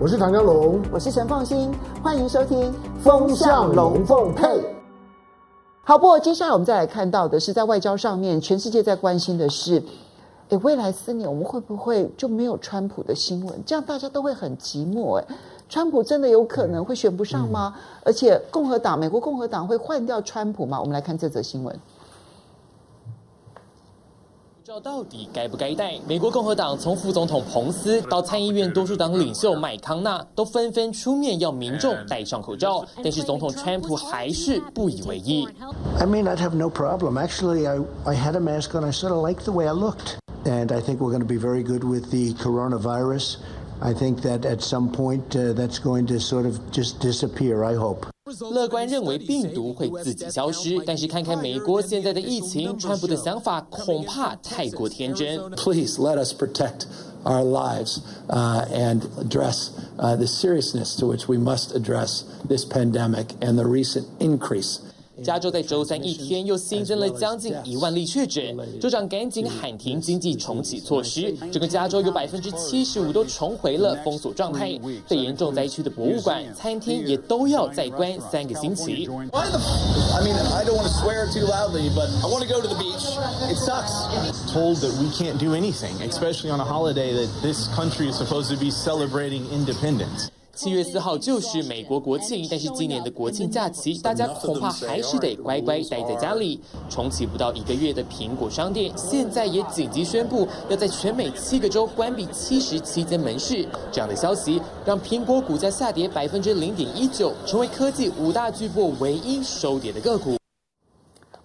我是唐江龙，我是陈凤馨，欢迎收听《风向龙凤配》。好，不过接下来我们再来看到的是，在外交上面，全世界在关心的是，诶，未来四年我们会不会就没有川普的新闻？这样大家都会很寂寞。诶，川普真的有可能会选不上吗？嗯、而且共和党，美国共和党会换掉川普吗？我们来看这则新闻。不知道到底该不该戴？美国共和党从副总统彭斯到参议院多数党领袖麦康纳都纷纷出面要民众戴上口罩，但是总统川普还是不以为意。I may not have no problem. Actually, I I had a mask on. I sort of liked the way I looked, and I think we're going to be very good with the coronavirus. I think that at some point that's going to sort of just disappear. I hope. 乐观认为病毒会自己消失，但是看看美国现在的疫情，川普的想法恐怕太过天真。Please let us protect our lives, uh, and address, uh, the seriousness to which we must address this pandemic and the recent increase. 加州在周三一天又新增了将近一万例确诊，州长赶紧喊停经济重启措施，整个加州有百分之七十五都重回了封锁状态。最严重灾区的博物馆、餐厅也都要再关三个星期。七月四号就是美国国庆，但是今年的国庆假期，大家恐怕还是得乖乖待在家里。重启不到一个月的苹果商店，现在也紧急宣布要在全美七个州关闭七十七间门市。这样的消息让苹果股价下跌百分之零点一九，成为科技五大巨擘唯一收跌的个股。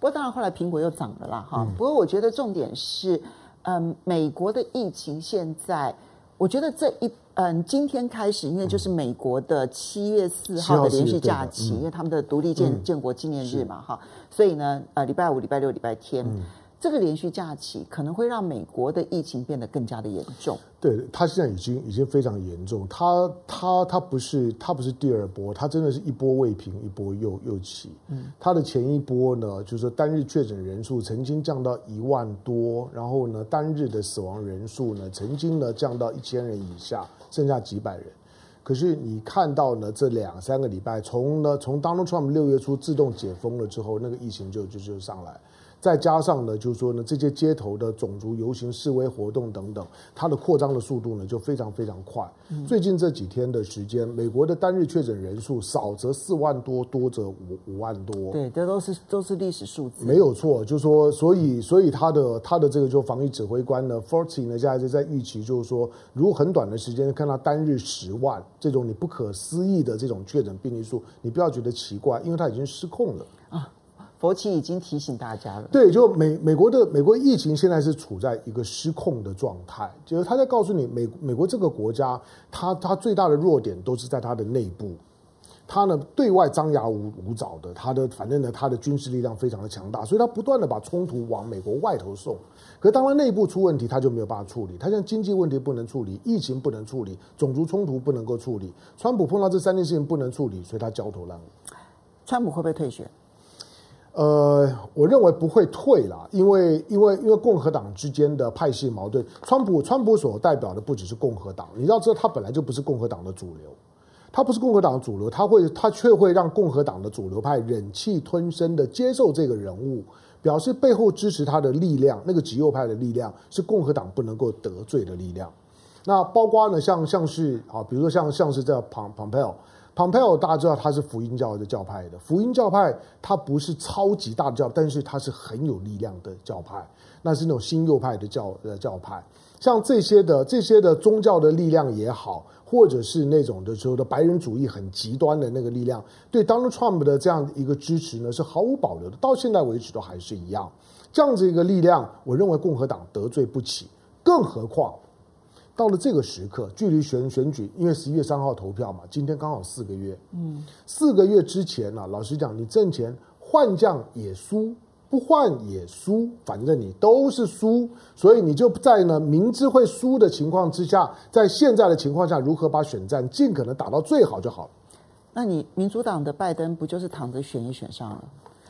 不过当然后来苹果又涨了啦，哈。不过我觉得重点是，嗯，美国的疫情现在，我觉得这一。嗯，今天开始，因为就是美国的七月四号的连续假期，嗯、因为他们的独立建建国纪念日嘛，哈、嗯，所以呢，呃，礼拜五、礼拜六、礼拜天。嗯这个连续假期可能会让美国的疫情变得更加的严重。对，它现在已经已经非常严重。它它它不是它不是第二波，它真的是一波未平，一波又又起。嗯，它的前一波呢，就是说单日确诊人数曾经降到一万多，然后呢，单日的死亡人数呢，曾经呢降到一千人以下，剩下几百人。可是你看到呢，这两三个礼拜，从呢从 Donald Trump 六月初自动解封了之后，那个疫情就就就上来。再加上呢，就是说呢，这些街头的种族游行、示威活动等等，它的扩张的速度呢就非常非常快。嗯、最近这几天的时间，美国的单日确诊人数少则四万多，多则五五万多。对，这都是都是历史数字。没有错，就是说，所以所以他的他的这个就防疫指挥官呢 f o r t y 呢，现在就在预期，就是说，如果很短的时间看到单日十万这种你不可思议的这种确诊病例数，你不要觉得奇怪，因为它已经失控了啊。佛奇已经提醒大家了。对，就美美国的美国疫情现在是处在一个失控的状态，就是他在告诉你，美美国这个国家，它它最大的弱点都是在它的内部，他呢对外张牙舞舞爪的，他的反正呢他的军事力量非常的强大，所以他不断的把冲突往美国外头送。可是当他内部出问题，他就没有办法处理。它像经济问题不能处理，疫情不能处理，种族冲突不能够处理。川普碰到这三件事情不能处理，所以他焦头烂额。川普会不会退选？呃，我认为不会退啦，因为因为因为共和党之间的派系矛盾，川普川普所代表的不只是共和党，你要知道他本来就不是共和党的主流，他不是共和党的主流，他会他却会让共和党的主流派忍气吞声的接受这个人物，表示背后支持他的力量，那个极右派的力量是共和党不能够得罪的力量。那包括呢，像像是啊，比如说像像是这 Pompeo。Pompeo 大家知道他是福音教的教派的，福音教派他不是超级大的教，但是他是很有力量的教派，那是那种新右派的教呃教派。像这些的这些的宗教的力量也好，或者是那种的时候的白人主义很极端的那个力量，对 Donald Trump 的这样一个支持呢，是毫无保留的，到现在为止都还是一样。这样子一个力量，我认为共和党得罪不起，更何况。到了这个时刻，距离选选举，因为十一月三号投票嘛，今天刚好四个月。嗯，四个月之前呢，老实讲，你挣钱换将也输，不换也输，反正你都是输，所以你就在呢明知会输的情况之下，在现在的情况下，如何把选战尽可能打到最好就好了。那你民主党的拜登不就是躺着选一选上了？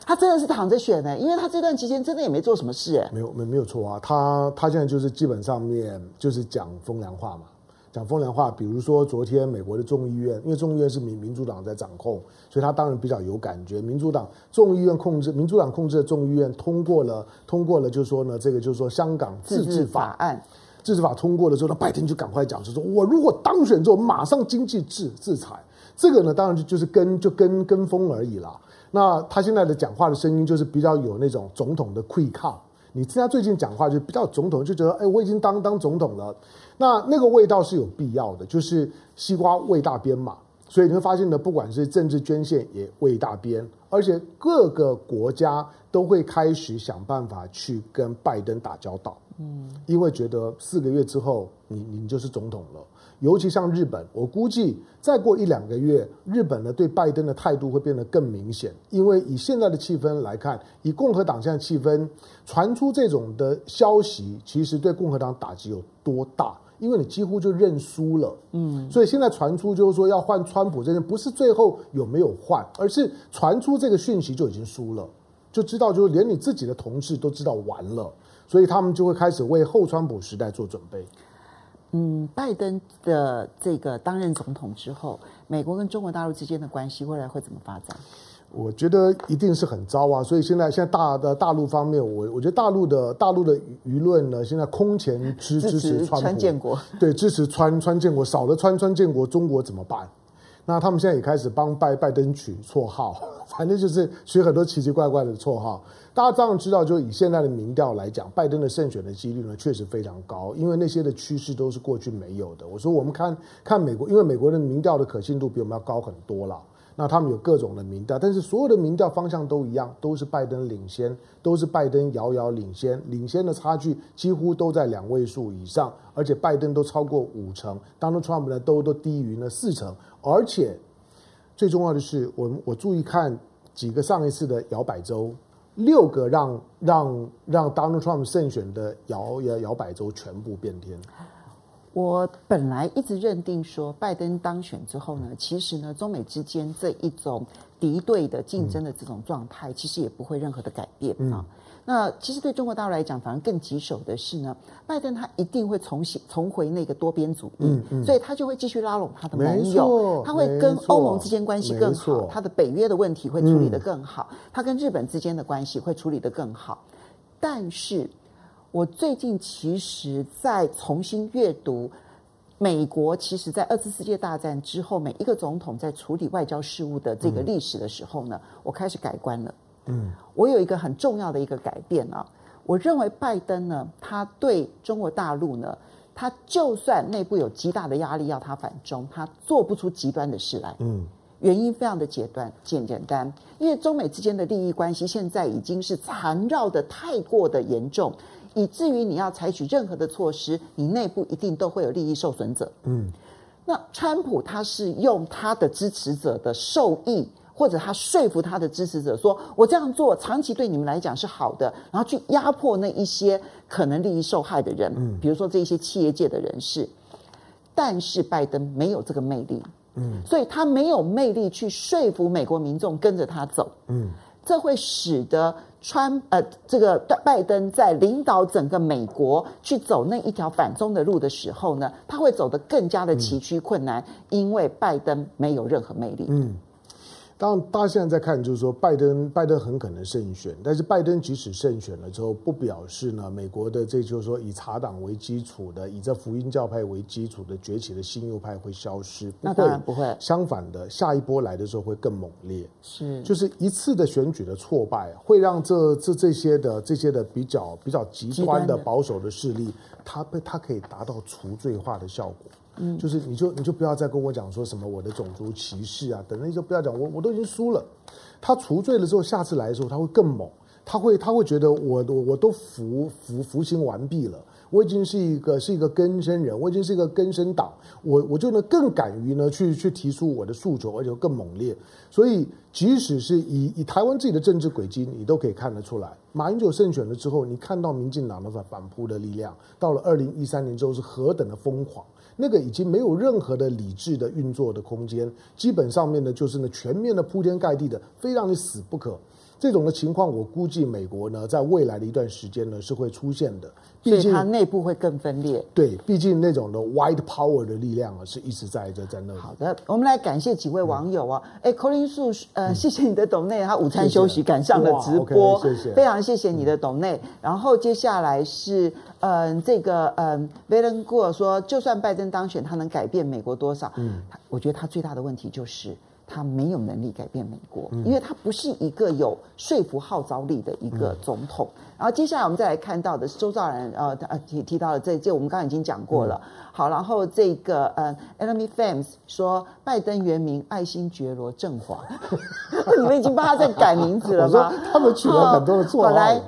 他真的是躺着选呢，因为他这段期间真的也没做什么事哎。没有没没有错啊，他他现在就是基本上面就是讲风凉话嘛，讲风凉话。比如说昨天美国的众议院，因为众议院是民民主党在掌控，所以他当然比较有感觉。民主党众议院控制，民主党控制的众议院通过了通过了，就是说呢，这个就是说香港自治法案，自治法通过了之后，那拜登就赶快讲，就说我如果当选之后，马上经济制制裁。这个呢，当然就就是跟就跟跟风而已啦。那他现在的讲话的声音就是比较有那种总统的气口。你听他最近讲话就比较总统，就觉得哎，我已经当当总统了。那那个味道是有必要的，就是西瓜味大边嘛。所以你会发现呢，不管是政治捐献也味大边，而且各个国家都会开始想办法去跟拜登打交道。嗯，因为觉得四个月之后你你就是总统了。尤其像日本，我估计再过一两个月，日本呢对拜登的态度会变得更明显。因为以现在的气氛来看，以共和党现在气氛传出这种的消息，其实对共和党打击有多大？因为你几乎就认输了。嗯，所以现在传出就是说要换川普这件，不是最后有没有换，而是传出这个讯息就已经输了，就知道就是连你自己的同事都知道完了，所以他们就会开始为后川普时代做准备。嗯，拜登的这个担任总统之后，美国跟中国大陆之间的关系未来会怎么发展？我觉得一定是很糟啊！所以现在现在大的大陆方面，我我觉得大陆的大陆的舆论呢，现在空前支支持川，川建国，对，支持川川建国，少了川川建国，中国怎么办？那他们现在也开始帮拜拜登取绰号，反正就是取很多奇奇怪怪的绰号。大家当然知道，就以现在的民调来讲，拜登的胜选的几率呢，确实非常高，因为那些的趋势都是过去没有的。我说我们看看美国，因为美国的民调的可信度比我们要高很多了。那他们有各种的民调，但是所有的民调方向都一样，都是拜登领先，都是拜登遥遥领先，领先的差距几乎都在两位数以上，而且拜登都超过五成，Donald Trump 呢都都低于了四成，而且最重要的是，我我注意看几个上一次的摇摆州。六个让让让 Donald Trump 胜选的摇摇摇摆州全部变天。我本来一直认定说，拜登当选之后呢，其实呢，中美之间这一种敌对的竞争的这种状态，其实也不会任何的改变啊。嗯那其实对中国大陆来讲，反而更棘手的是呢，拜登他一定会重新重回那个多边主义，嗯嗯，所以他就会继续拉拢他的盟友，他会跟欧盟之间关系更好，他的北约的问题会处理得更好，他跟日本之间的关系会处理得更好。但是，我最近其实在重新阅读美国，其实在二次世界大战之后，每一个总统在处理外交事务的这个历史的时候呢，我开始改观了。嗯，我有一个很重要的一个改变啊，我认为拜登呢，他对中国大陆呢，他就算内部有极大的压力要他反中，他做不出极端的事来。嗯，原因非常的简单，简简单，因为中美之间的利益关系现在已经是缠绕的太过的严重，以至于你要采取任何的措施，你内部一定都会有利益受损者。嗯，那川普他是用他的支持者的受益。或者他说服他的支持者说：“我这样做长期对你们来讲是好的。”然后去压迫那一些可能利益受害的人，嗯，比如说这一些企业界的人士。但是拜登没有这个魅力，嗯，所以他没有魅力去说服美国民众跟着他走，嗯，这会使得川呃这个拜登在领导整个美国去走那一条反中的路的时候呢，他会走得更加的崎岖困难，因为拜登没有任何魅力，嗯。当然，大家现在在看，就是说，拜登拜登很可能胜选，但是拜登即使胜选了之后，不表示呢，美国的这就是说以茶党为基础的，以这福音教派为基础的崛起的新右派会消失，不会，那当然不会。相反的，下一波来的时候会更猛烈。是，就是一次的选举的挫败，会让这这这些的这些的比较比较极端的保守的势力，它被它可以达到除罪化的效果。嗯，就是你就你就不要再跟我讲说什么我的种族歧视啊，等等，你就不要讲，我我都已经输了。他除罪了之后，下次来的时候他会更猛，他会他会觉得我我我都服服服刑完毕了，我已经是一个是一个根生人，我已经是一个根生党，我我就能更敢于呢去去提出我的诉求，而且更猛烈。所以即使是以以台湾自己的政治轨迹，你都可以看得出来，马英九胜选了之后，你看到民进党的反反扑的力量，到了二零一三年之后是何等的疯狂。那个已经没有任何的理智的运作的空间，基本上面呢就是呢全面的铺天盖地的，非让你死不可。这种的情况，我估计美国呢，在未来的一段时间呢，是会出现的。所以它内部会更分裂。对，毕竟那种的 white power 的力量啊，是一直在在在那里。好的，我们来感谢几位网友啊。哎、嗯，柯林素，呃，谢谢你的董内，他午餐休息赶上了直播，谢谢，非常谢谢你的董内。然后接下来是，嗯、呃，这个，嗯 Valen Gu 说，就算拜登当选，他能改变美国多少？嗯，我觉得他最大的问题就是。他没有能力改变美国，因为他不是一个有说服号召力的一个总统。嗯、然后接下来我们再来看到的是周兆然呃呃提提到了这这我们刚刚已经讲过了。嗯、好，然后这个呃 Enemy Fans 说拜登原名爱新觉罗振华，你们已经帮他在改名字了吗？他们取了很多的绰号。